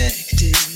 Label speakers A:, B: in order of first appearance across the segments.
A: connected.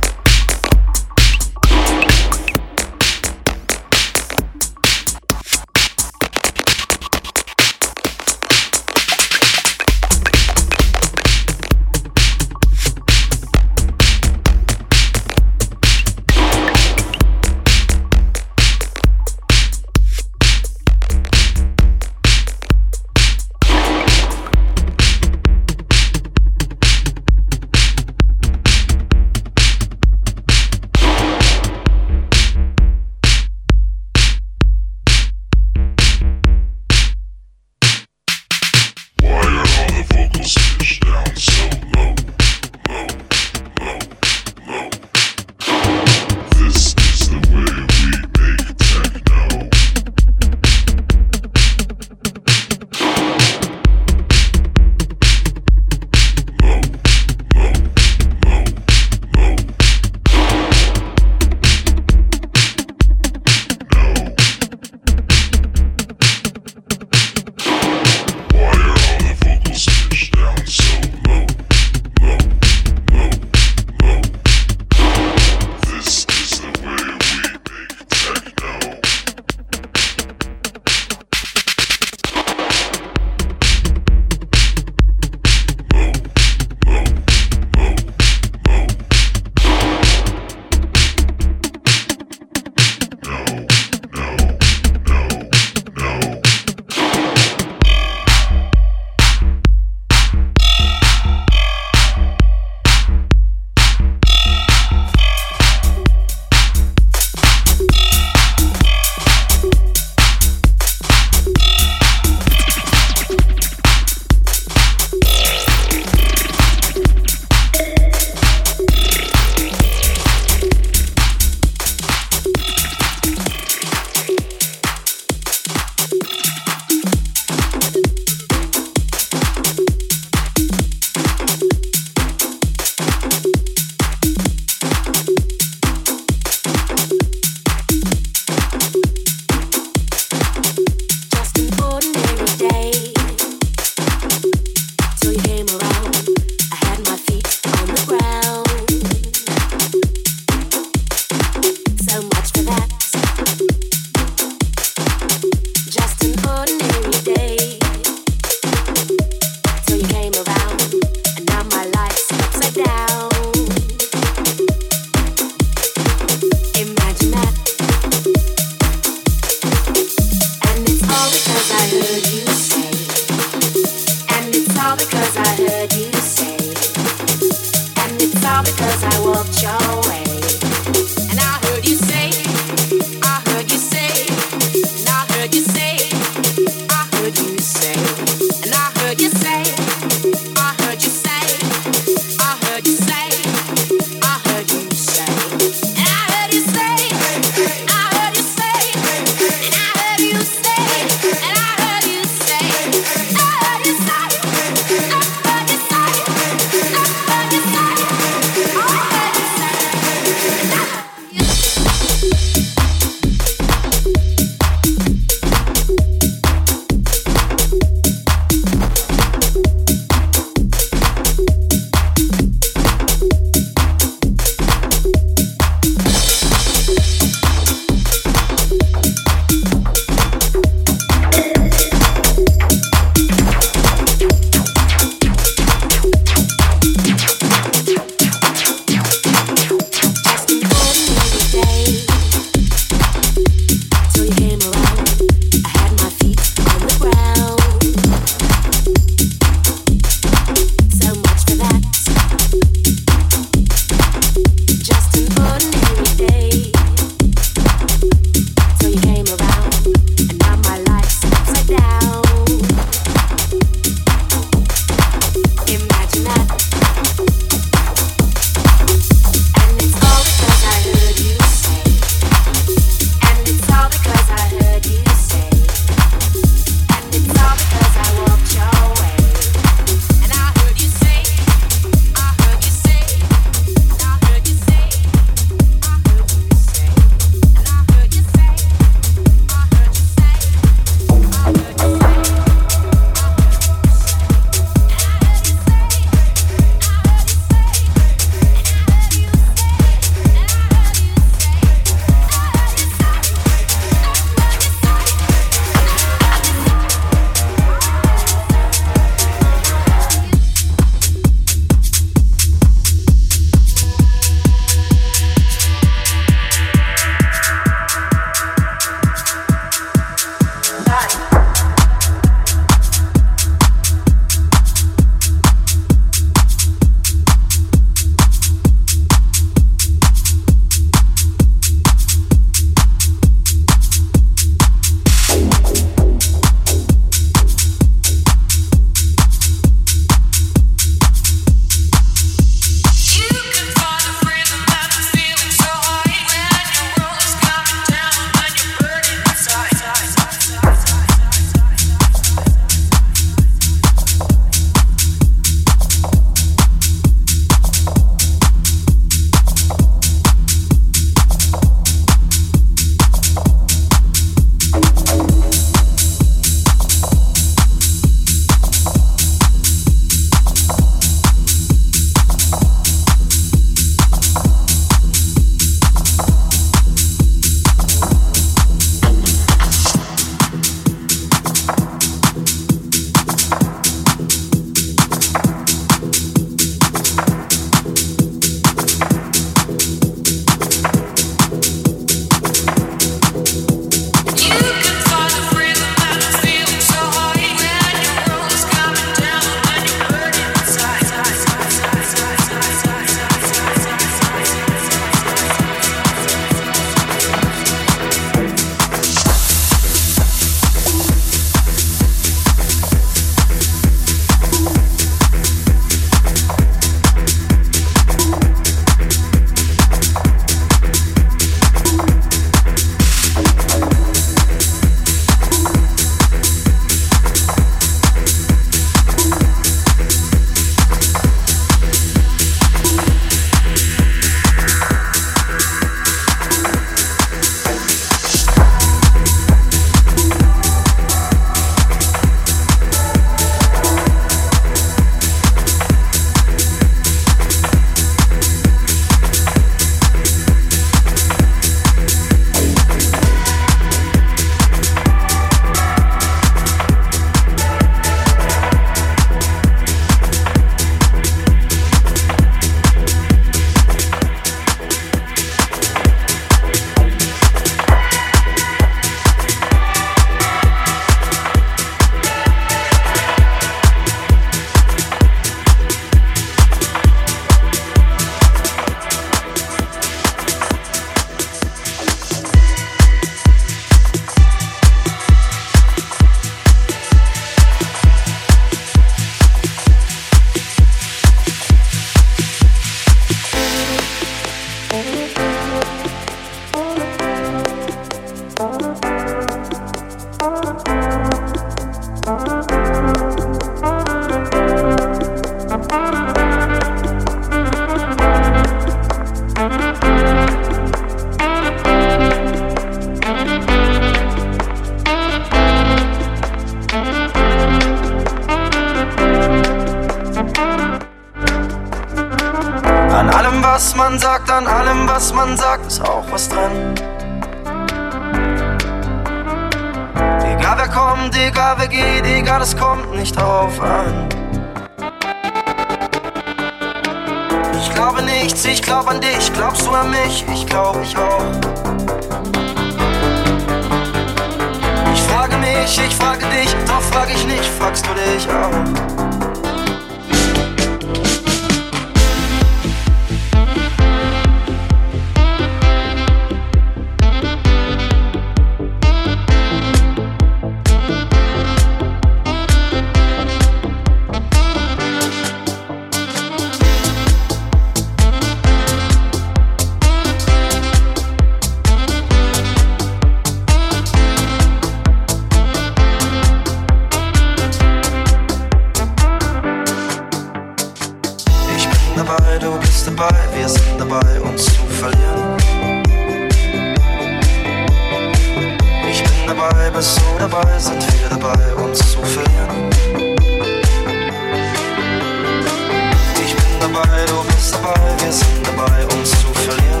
B: dabei, du bist dabei, wir sind dabei, uns zu verlieren.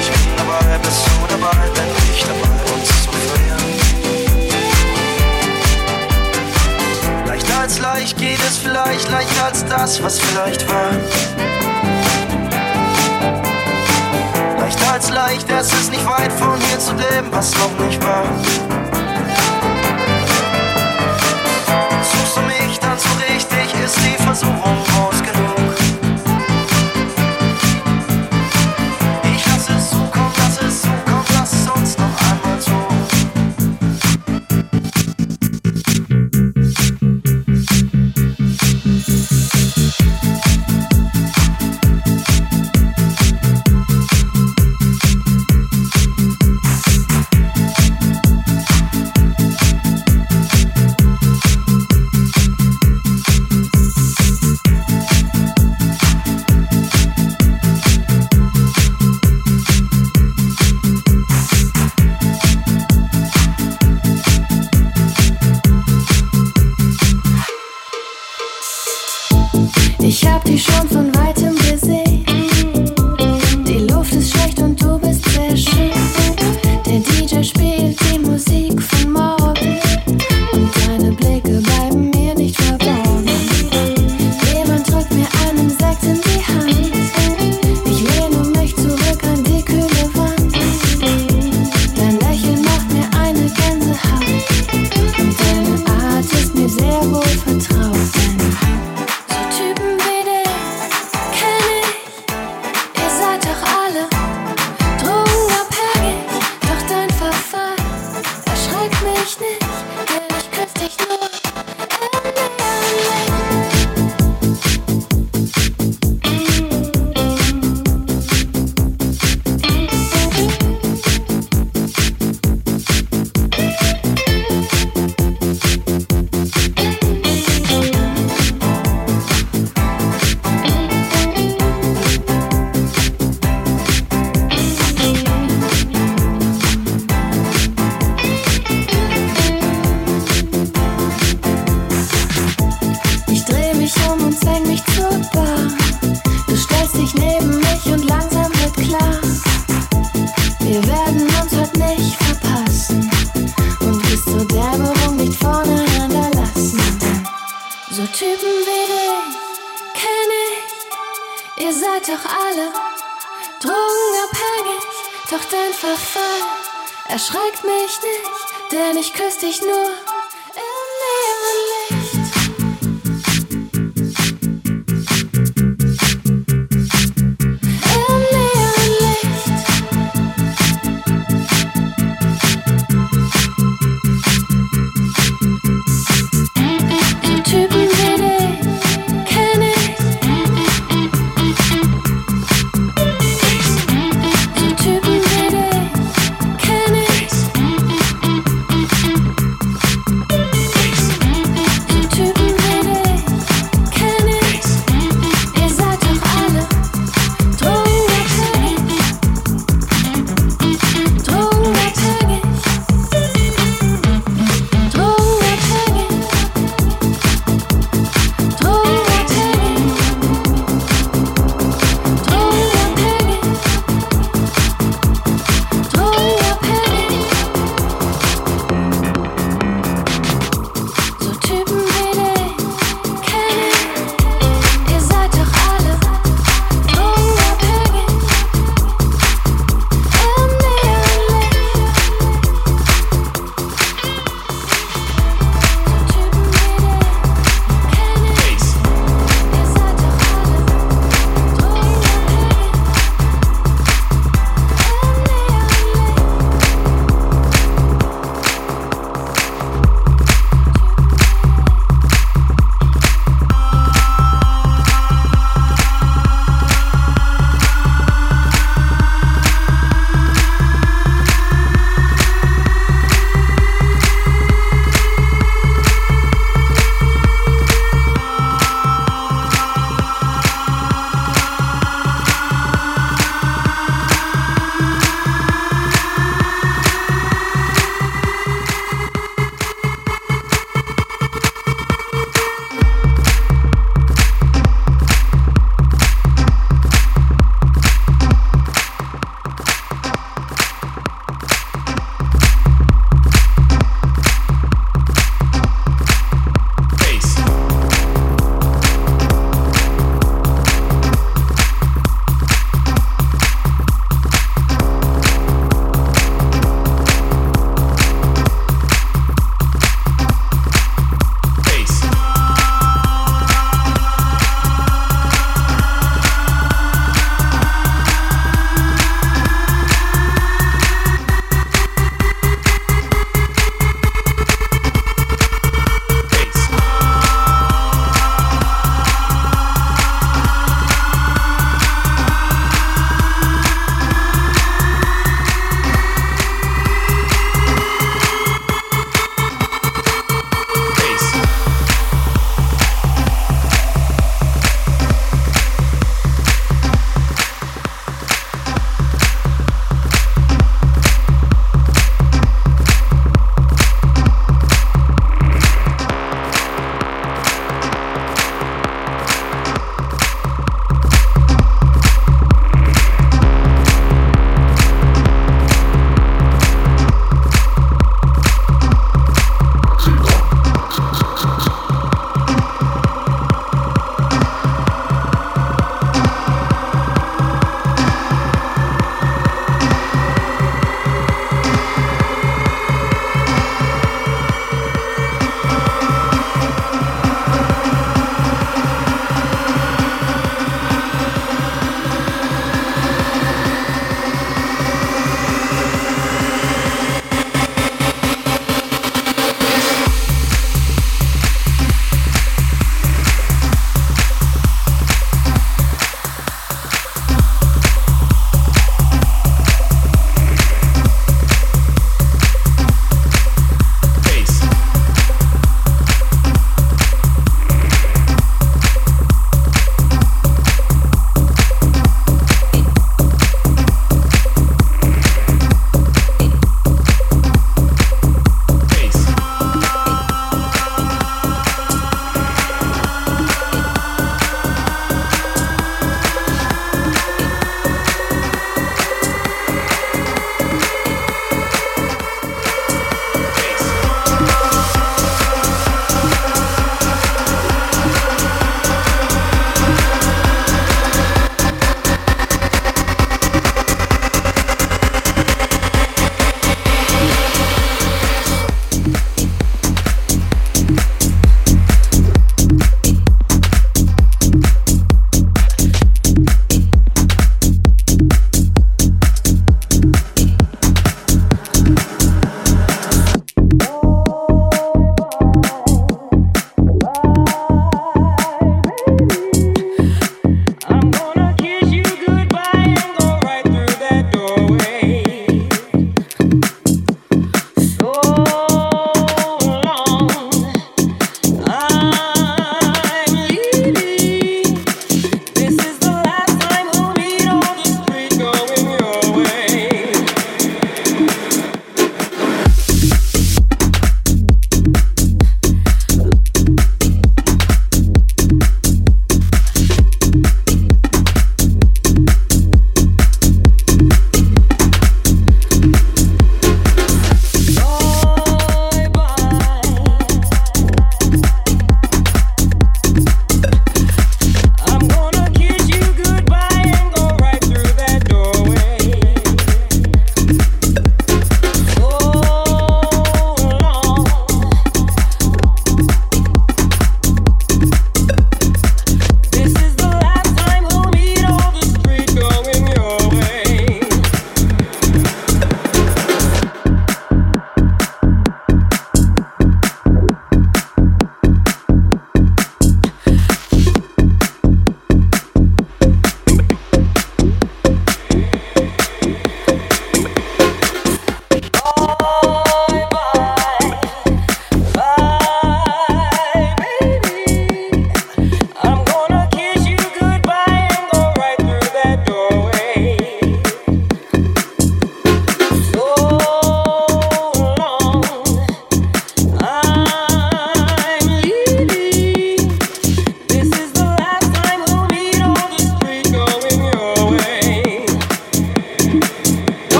B: Ich bin dabei, bist du dabei, bin ich dabei, uns zu verlieren. Leichter als leicht geht es vielleicht, leichter als das, was vielleicht war. Leichter als leicht, es ist nicht weit von hier zu dem, was noch nicht war. so enfant.